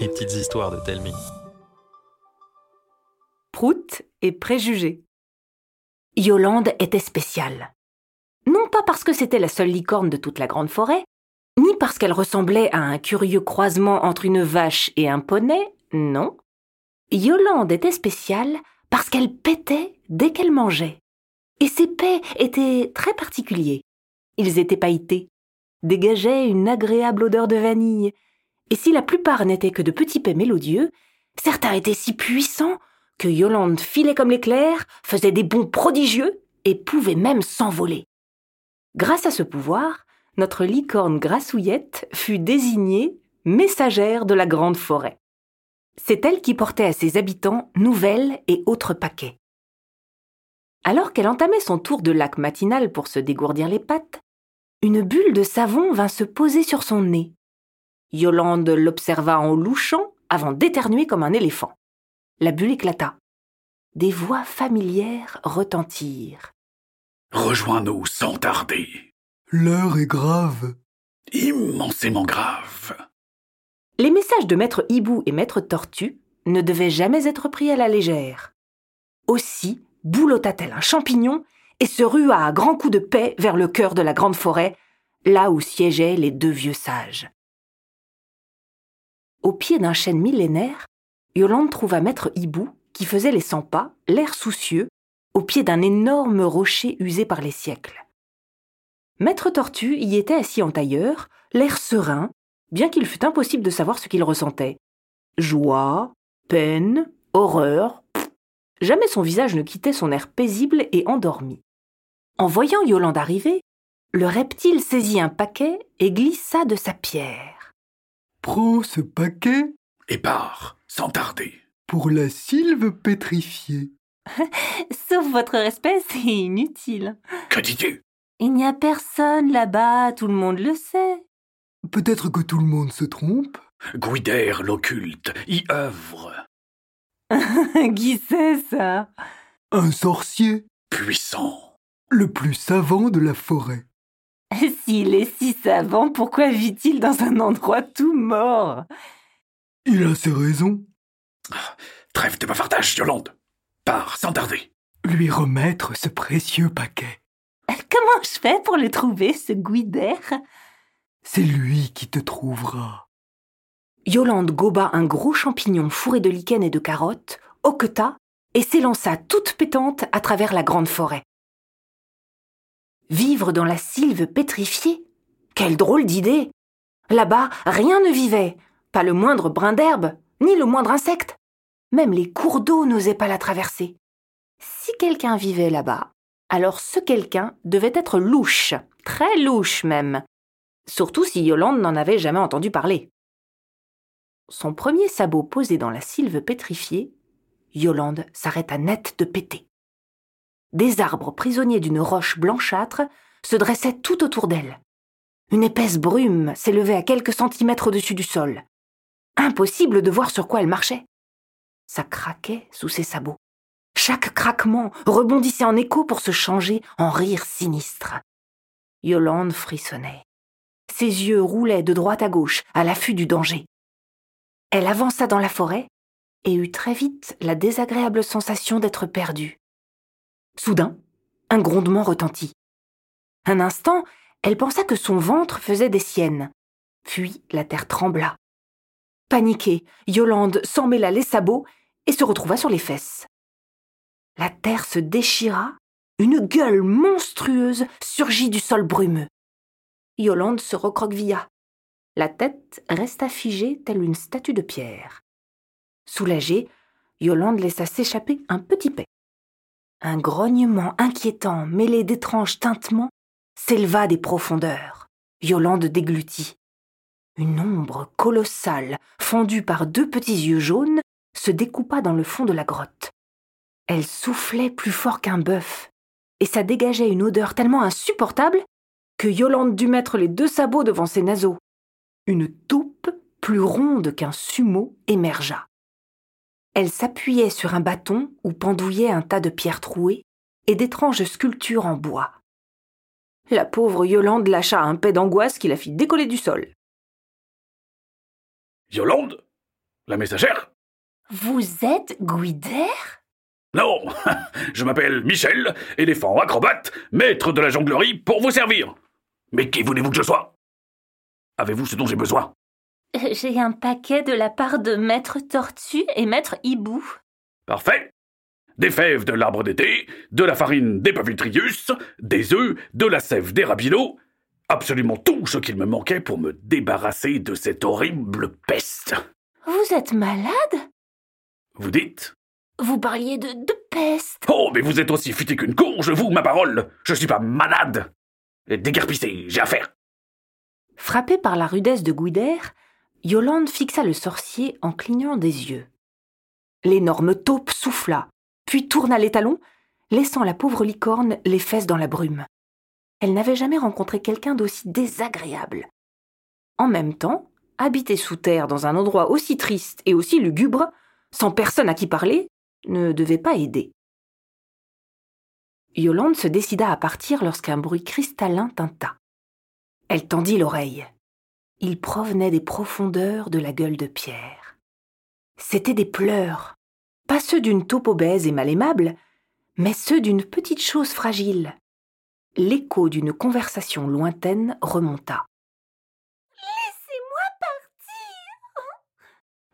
Les petites histoires de Telmi. Prout et préjugés. Yolande était spéciale. Non pas parce que c'était la seule licorne de toute la grande forêt, ni parce qu'elle ressemblait à un curieux croisement entre une vache et un poney, non. Yolande était spéciale parce qu'elle pétait dès qu'elle mangeait. Et ses pets étaient très particuliers. Ils étaient pailletés, dégageaient une agréable odeur de vanille, et si la plupart n'étaient que de petits pets mélodieux, certains étaient si puissants que Yolande filait comme l'éclair, faisait des bonds prodigieux et pouvait même s'envoler. Grâce à ce pouvoir, notre licorne grassouillette fut désignée messagère de la grande forêt. C'est elle qui portait à ses habitants nouvelles et autres paquets. Alors qu'elle entamait son tour de lac matinal pour se dégourdir les pattes, une bulle de savon vint se poser sur son nez. Yolande l'observa en louchant avant d'éternuer comme un éléphant. La bulle éclata. Des voix familières retentirent. Rejoins-nous sans tarder. L'heure est grave. Immensément grave. Les messages de Maître Hibou et Maître Tortue ne devaient jamais être pris à la légère. Aussi boulotta-t-elle un champignon et se rua à grands coups de paix vers le cœur de la grande forêt, là où siégeaient les deux vieux sages. Au pied d'un chêne millénaire, Yolande trouva Maître Hibou, qui faisait les cent pas, l'air soucieux, au pied d'un énorme rocher usé par les siècles. Maître Tortue y était assis en tailleur, l'air serein, bien qu'il fût impossible de savoir ce qu'il ressentait. Joie, peine, horreur, jamais son visage ne quittait son air paisible et endormi. En voyant Yolande arriver, le reptile saisit un paquet et glissa de sa pierre. Prends ce paquet Et pars, sans tarder. pour la sylve pétrifiée. Sauf votre respect, c'est inutile. Que dis-tu? Il n'y a personne là-bas, tout le monde le sait. Peut-être que tout le monde se trompe. Guider l'occulte y œuvre. Qui c'est ça? Un sorcier, Puissant. le plus savant de la forêt. S'il est si savant, pourquoi vit-il dans un endroit tout mort? Il a ses raisons. Trêve de bavardage, Yolande. Pars, sans tarder. Lui remettre ce précieux paquet. Comment je fais pour le trouver, ce Guider? C'est lui qui te trouvera. Yolande goba un gros champignon fourré de lichen et de carottes, hoqueta et s'élança toute pétante à travers la grande forêt. Vivre dans la sylve pétrifiée Quelle drôle d'idée Là-bas, rien ne vivait, pas le moindre brin d'herbe, ni le moindre insecte. Même les cours d'eau n'osaient pas la traverser. Si quelqu'un vivait là-bas, alors ce quelqu'un devait être louche, très louche même, surtout si Yolande n'en avait jamais entendu parler. Son premier sabot posé dans la sylve pétrifiée, Yolande s'arrêta net de péter. Des arbres prisonniers d'une roche blanchâtre se dressaient tout autour d'elle. Une épaisse brume s'élevait à quelques centimètres au-dessus du sol. Impossible de voir sur quoi elle marchait. Ça craquait sous ses sabots. Chaque craquement rebondissait en écho pour se changer en rire sinistre. Yolande frissonnait. Ses yeux roulaient de droite à gauche à l'affût du danger. Elle avança dans la forêt et eut très vite la désagréable sensation d'être perdue. Soudain, un grondement retentit. Un instant, elle pensa que son ventre faisait des siennes. Puis la terre trembla. Paniquée, Yolande s'emmêla les sabots et se retrouva sur les fesses. La terre se déchira, une gueule monstrueuse surgit du sol brumeux. Yolande se recroquevilla. La tête resta figée telle une statue de pierre. Soulagée, Yolande laissa s'échapper un petit paix. Un grognement inquiétant mêlé d'étranges tintements s'éleva des profondeurs. Yolande déglutit. Une ombre colossale, fendue par deux petits yeux jaunes, se découpa dans le fond de la grotte. Elle soufflait plus fort qu'un bœuf, et ça dégageait une odeur tellement insupportable que Yolande dut mettre les deux sabots devant ses naseaux. Une taupe plus ronde qu'un sumo émergea. Elle s'appuyait sur un bâton où pendouillait un tas de pierres trouées et d'étranges sculptures en bois. La pauvre Yolande lâcha un paix d'angoisse qui la fit décoller du sol. Yolande La messagère Vous êtes Guider? Non Je m'appelle Michel, éléphant acrobate, maître de la jonglerie pour vous servir. Mais qui voulez-vous que je sois? Avez-vous ce dont j'ai besoin? J'ai un paquet de la part de Maître Tortue et Maître Hibou. Parfait. Des fèves de l'arbre d'été, de la farine des pavitrius, des œufs, de la sève des rabilots, absolument tout ce qu'il me manquait pour me débarrasser de cette horrible peste. Vous êtes malade? Vous dites? Vous parliez de, de peste. Oh, mais vous êtes aussi futé qu'une courge, vous, ma parole. Je suis pas malade. Déguerpissez, j'ai affaire. Frappé par la rudesse de Guider, Yolande fixa le sorcier en clignant des yeux. L'énorme taupe souffla, puis tourna les talons, laissant la pauvre licorne les fesses dans la brume. Elle n'avait jamais rencontré quelqu'un d'aussi désagréable. En même temps, habiter sous terre dans un endroit aussi triste et aussi lugubre, sans personne à qui parler, ne devait pas aider. Yolande se décida à partir lorsqu'un bruit cristallin tinta. Elle tendit l'oreille. Il provenait des profondeurs de la gueule de pierre. C'étaient des pleurs, pas ceux d'une taupe obèse et mal aimable, mais ceux d'une petite chose fragile, l'écho d'une conversation lointaine remonta. Laissez-moi partir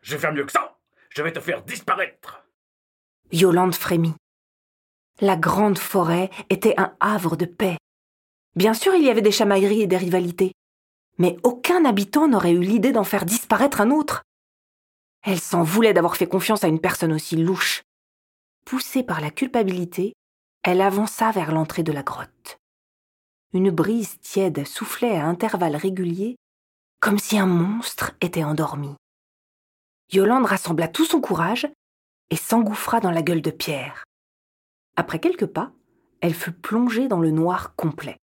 Je vais faire mieux que ça Je vais te faire disparaître Yolande frémit. La grande forêt était un havre de paix. Bien sûr, il y avait des chamailleries et des rivalités, mais aucun habitant n'aurait eu l'idée d'en faire disparaître un autre. Elle s'en voulait d'avoir fait confiance à une personne aussi louche. Poussée par la culpabilité, elle avança vers l'entrée de la grotte une brise tiède soufflait à intervalles réguliers, comme si un monstre était endormi. Yolande rassembla tout son courage et s'engouffra dans la gueule de pierre. Après quelques pas, elle fut plongée dans le noir complet.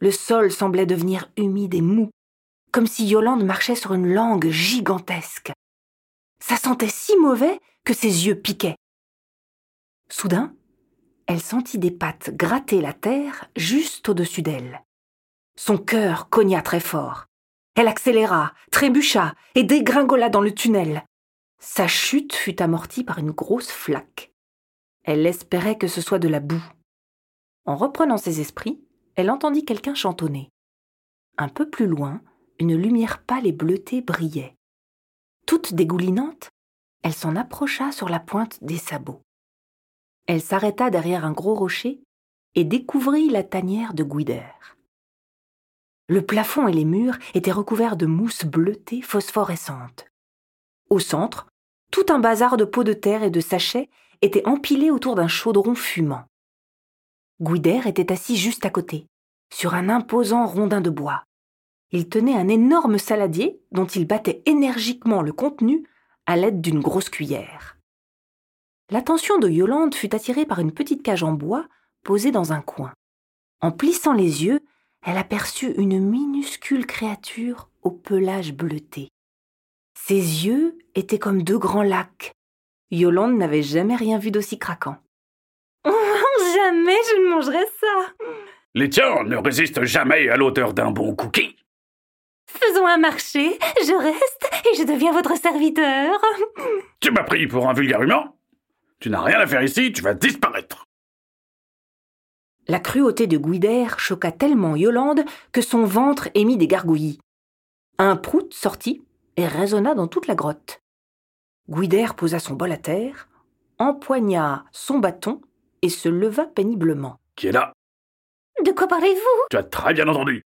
Le sol semblait devenir humide et mou, comme si Yolande marchait sur une langue gigantesque. Ça sentait si mauvais que ses yeux piquaient. Soudain, elle sentit des pattes gratter la terre juste au-dessus d'elle. Son cœur cogna très fort. Elle accéléra, trébucha et dégringola dans le tunnel. Sa chute fut amortie par une grosse flaque. Elle espérait que ce soit de la boue. En reprenant ses esprits, elle entendit quelqu'un chantonner. Un peu plus loin, une lumière pâle et bleutée brillait. Toute dégoulinante, elle s'en approcha sur la pointe des sabots. Elle s'arrêta derrière un gros rocher et découvrit la tanière de Guider. Le plafond et les murs étaient recouverts de mousse bleutée phosphorescente. Au centre, tout un bazar de pots de terre et de sachets était empilé autour d'un chaudron fumant. Guider était assis juste à côté, sur un imposant rondin de bois. Il tenait un énorme saladier dont il battait énergiquement le contenu à l'aide d'une grosse cuillère. L'attention de Yolande fut attirée par une petite cage en bois posée dans un coin. En plissant les yeux, elle aperçut une minuscule créature au pelage bleuté. Ses yeux étaient comme deux grands lacs. Yolande n'avait jamais rien vu d'aussi craquant. Jamais je ne mangerai ça. Les tiens ne résistent jamais à l'odeur d'un bon cookie. Faisons un marché, je reste et je deviens votre serviteur. Tu m'as pris pour un vulgaire humain tu n'as rien à faire ici, tu vas disparaître. La cruauté de Guider choqua tellement Yolande que son ventre émit des gargouillis. Un prout sortit et résonna dans toute la grotte. Guider posa son bol à terre, empoigna son bâton et se leva péniblement. Qui est là? De quoi parlez-vous? Tu as très bien entendu.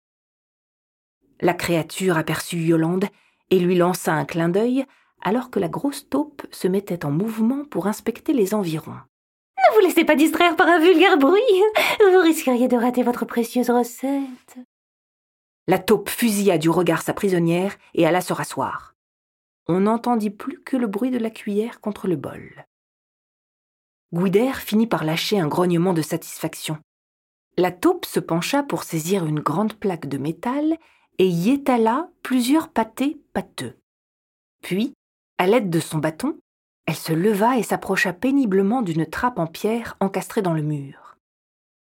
La créature aperçut Yolande et lui lança un clin d'œil alors que la grosse taupe se mettait en mouvement pour inspecter les environs. Ne vous laissez pas distraire par un vulgaire bruit. Vous risqueriez de rater votre précieuse recette. La taupe fusilla du regard sa prisonnière et alla se rasseoir. On n'entendit plus que le bruit de la cuillère contre le bol. Guider finit par lâcher un grognement de satisfaction. La taupe se pencha pour saisir une grande plaque de métal et y étala plusieurs pâtés pâteux. Puis, à l'aide de son bâton, elle se leva et s'approcha péniblement d'une trappe en pierre encastrée dans le mur.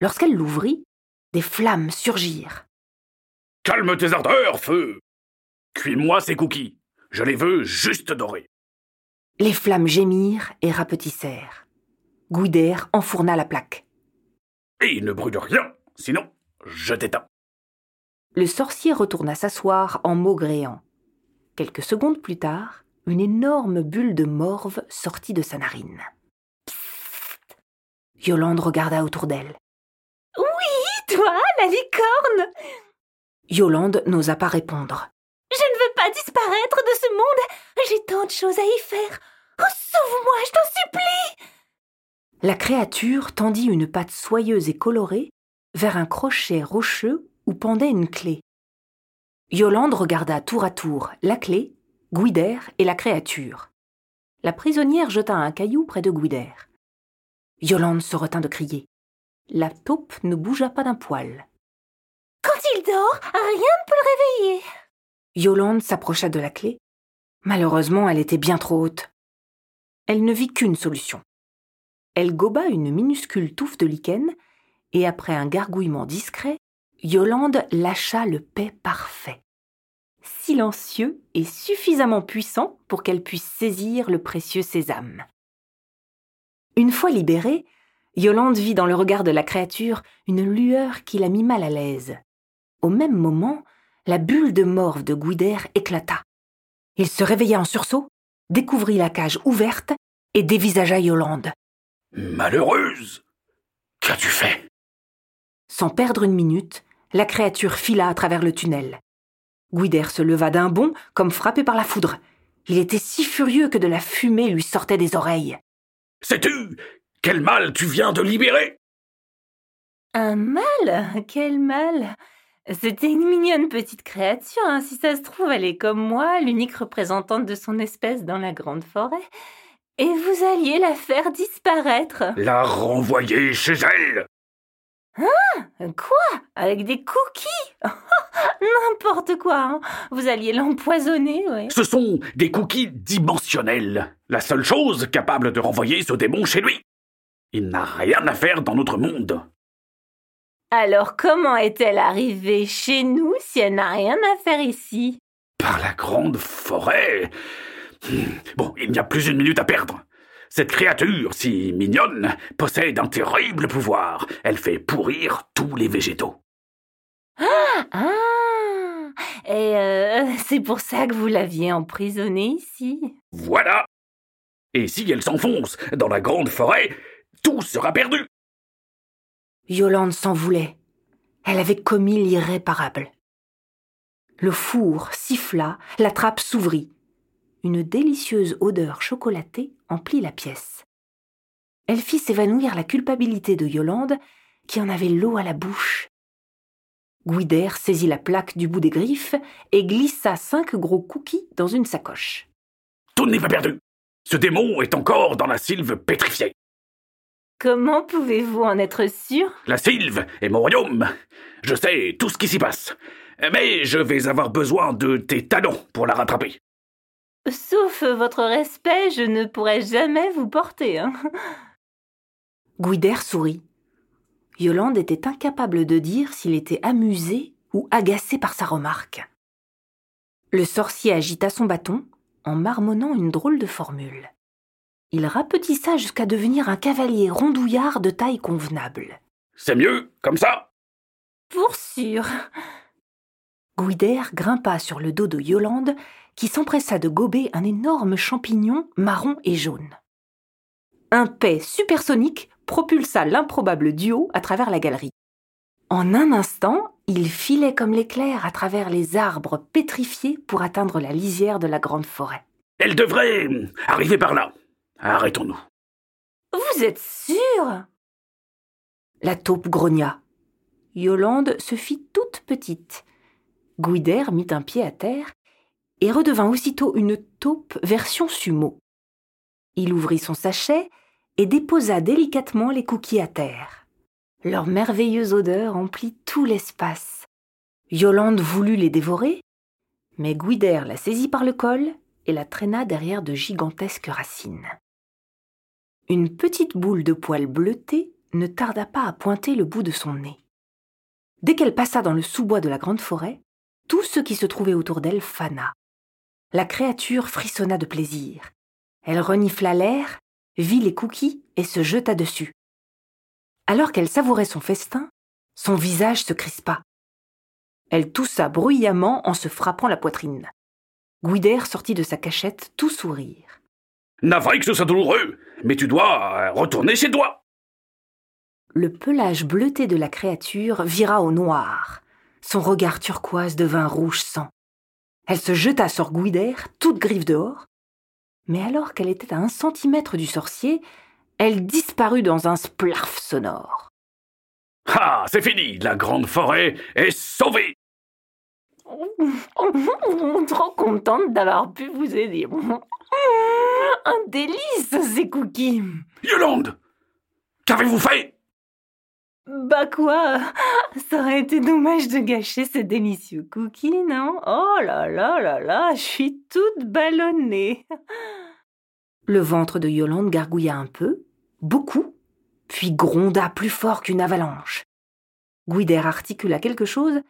Lorsqu'elle l'ouvrit, des flammes surgirent. Calme tes ardeurs, feu Cuis-moi ces cookies Je les veux juste dorés. Les flammes gémirent et rapetissèrent. Gouider enfourna la plaque. Et il ne brûle rien, sinon je t'éteins. Le sorcier retourna s'asseoir en maugréant. Quelques secondes plus tard, une énorme bulle de morve sortit de sa narine. Psst Yolande regarda autour d'elle. Oui, toi, la licorne Yolande n'osa pas répondre. Je ne veux pas disparaître de ce monde. J'ai tant de choses à y faire. Oh, sauve-moi, je t'en supplie La créature tendit une patte soyeuse et colorée vers un crochet rocheux où pendait une clé. Yolande regarda tour à tour la clé, Guider et la créature. La prisonnière jeta un caillou près de Guider. Yolande se retint de crier. La taupe ne bougea pas d'un poil. Quand il dort, rien ne peut le réveiller. Yolande s'approcha de la clé. Malheureusement, elle était bien trop haute. Elle ne vit qu'une solution. Elle goba une minuscule touffe de lichen, et après un gargouillement discret, Yolande lâcha le paix parfait. Silencieux et suffisamment puissant pour qu'elle puisse saisir le précieux sésame. Une fois libérée, Yolande vit dans le regard de la créature une lueur qui la mit mal à l'aise. Au même moment, la bulle de morve de Guider éclata. Il se réveilla en sursaut, découvrit la cage ouverte et dévisagea Yolande. Malheureuse Qu'as-tu fait? Sans perdre une minute, la créature fila à travers le tunnel. Guider se leva d'un bond, comme frappé par la foudre. Il était si furieux que de la fumée lui sortait des oreilles. Sais-tu quel mal tu viens de libérer? Un mal? Quel mal? C'était une mignonne petite créature, hein. si ça se trouve, elle est comme moi, l'unique représentante de son espèce dans la grande forêt. Et vous alliez la faire disparaître. La renvoyer chez elle Hein? Quoi? Avec des cookies? N'importe quoi. Hein. Vous alliez l'empoisonner, ouais. Ce sont des cookies dimensionnels. La seule chose capable de renvoyer ce démon chez lui. Il n'a rien à faire dans notre monde. Alors comment est-elle arrivée chez nous si elle n'a rien à faire ici? Par la grande forêt. Bon, il n'y a plus une minute à perdre. Cette créature, si mignonne, possède un terrible pouvoir. Elle fait pourrir tous les végétaux. Ah, ah Et euh, c'est pour ça que vous l'aviez emprisonnée ici Voilà Et si elle s'enfonce dans la grande forêt, tout sera perdu Yolande s'en voulait. Elle avait commis l'irréparable. Le four siffla, la trappe s'ouvrit. Une délicieuse odeur chocolatée emplit la pièce. Elle fit s'évanouir la culpabilité de Yolande, qui en avait l'eau à la bouche. Guider saisit la plaque du bout des griffes et glissa cinq gros cookies dans une sacoche. Tout n'est pas perdu. Ce démon est encore dans la sylve pétrifiée. Comment pouvez-vous en être sûr? La sylve est mon royaume. Je sais tout ce qui s'y passe. Mais je vais avoir besoin de tes talons pour la rattraper. Sauf votre respect, je ne pourrai jamais vous porter. Hein. Guider sourit. Yolande était incapable de dire s'il était amusé ou agacé par sa remarque. Le sorcier agita son bâton en marmonnant une drôle de formule. Il rapetissa jusqu'à devenir un cavalier rondouillard de taille convenable. C'est mieux, comme ça Pour sûr. Guider grimpa sur le dos de Yolande, qui s'empressa de gober un énorme champignon marron et jaune. Un paix supersonique propulsa l'improbable duo à travers la galerie. En un instant, il filait comme l'éclair à travers les arbres pétrifiés pour atteindre la lisière de la grande forêt. Elle devrait arriver par là. Arrêtons-nous. Vous êtes sûr? La taupe grogna. Yolande se fit toute petite. Guider mit un pied à terre et redevint aussitôt une taupe version sumo. Il ouvrit son sachet et déposa délicatement les cookies à terre. Leur merveilleuse odeur emplit tout l'espace. Yolande voulut les dévorer, mais Guider la saisit par le col et la traîna derrière de gigantesques racines. Une petite boule de poils bleutés ne tarda pas à pointer le bout de son nez. Dès qu'elle passa dans le sous-bois de la grande forêt, tout ce qui se trouvait autour d'elle fana. La créature frissonna de plaisir. Elle renifla l'air, vit les cookies et se jeta dessus. Alors qu'elle savourait son festin, son visage se crispa. Elle toussa bruyamment en se frappant la poitrine. Guider sortit de sa cachette tout sourire. Navré que ce soit douloureux, mais tu dois retourner chez toi. Le pelage bleuté de la créature vira au noir. Son regard turquoise devint rouge sang. Elle se jeta sur Guider, toute griffe dehors, mais alors qu'elle était à un centimètre du sorcier, elle disparut dans un splarf sonore. Ah, c'est fini, la grande forêt est sauvée. Trop contente d'avoir pu vous aider. Un délice, ces cookies. Yolande, qu'avez-vous fait? Bah quoi? Ça aurait été dommage de gâcher ces délicieux cookies, non? Oh là là là là, je suis toute ballonnée. Le ventre de Yolande gargouilla un peu, beaucoup, puis gronda plus fort qu'une avalanche. Guider articula quelque chose,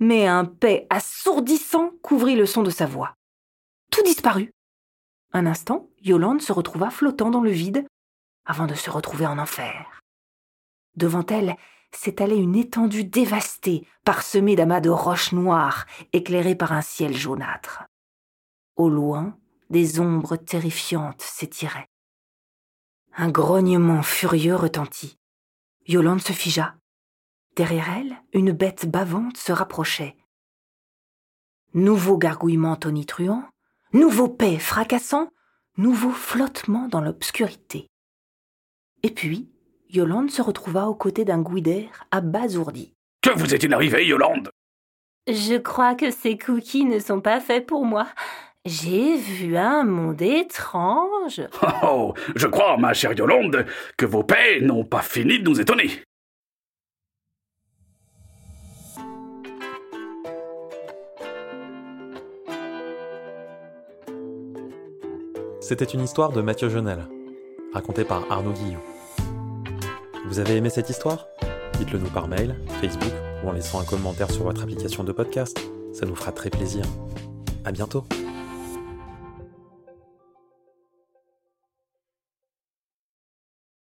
mais un paix assourdissant couvrit le son de sa voix. Tout disparut. Un instant, Yolande se retrouva flottant dans le vide, avant de se retrouver en enfer. Devant elle s'étalait une étendue dévastée, parsemée d'amas de roches noires, éclairée par un ciel jaunâtre. Au loin, des ombres terrifiantes s'étiraient. Un grognement furieux retentit. Yolande se figea. Derrière elle, une bête bavante se rapprochait. Nouveau gargouillement tonitruant, nouveau paix fracassant, nouveau flottement dans l'obscurité. Et puis, Yolande se retrouva aux côtés d'un Guider abasourdi. Que vous est-il arrivé, Yolande? Je crois que ces cookies ne sont pas faits pour moi. J'ai vu un monde étrange. Oh, oh, je crois, ma chère Yolande, que vos paix n'ont pas fini de nous étonner. C'était une histoire de Mathieu Genel, racontée par Arnaud Guillou. Vous avez aimé cette histoire? Dites-le nous par mail, Facebook ou en laissant un commentaire sur votre application de podcast. Ça nous fera très plaisir. À bientôt